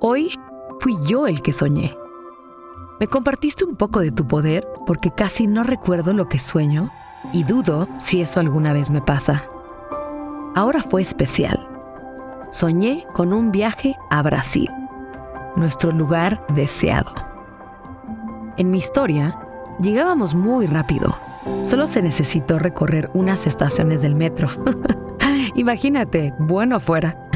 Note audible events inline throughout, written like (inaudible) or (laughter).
Hoy fui yo el que soñé. Me compartiste un poco de tu poder porque casi no recuerdo lo que sueño y dudo si eso alguna vez me pasa. Ahora fue especial. Soñé con un viaje a Brasil, nuestro lugar deseado. En mi historia, llegábamos muy rápido. Solo se necesitó recorrer unas estaciones del metro. (laughs) Imagínate, bueno afuera.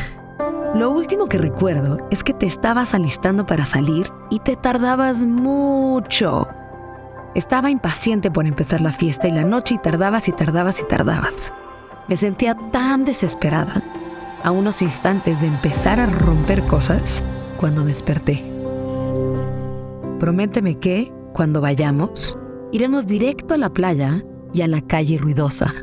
Lo último que recuerdo es que te estabas alistando para salir y te tardabas mucho. Estaba impaciente por empezar la fiesta y la noche y tardabas y tardabas y tardabas. Me sentía tan desesperada a unos instantes de empezar a romper cosas cuando desperté. Prométeme que, cuando vayamos, iremos directo a la playa y a la calle ruidosa.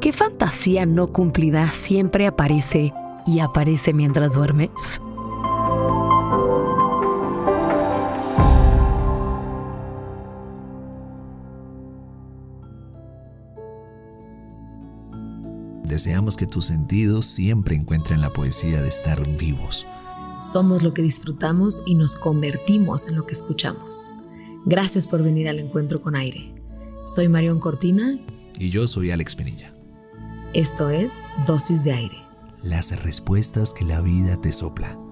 ¿Qué fantasía no cumplida siempre aparece y aparece mientras duermes? Deseamos que tus sentidos siempre encuentren la poesía de estar vivos. Somos lo que disfrutamos y nos convertimos en lo que escuchamos. Gracias por venir al encuentro con aire. Soy Marión Cortina. Y yo soy Alex Penilla. Esto es Dosis de Aire las respuestas que la vida te sopla.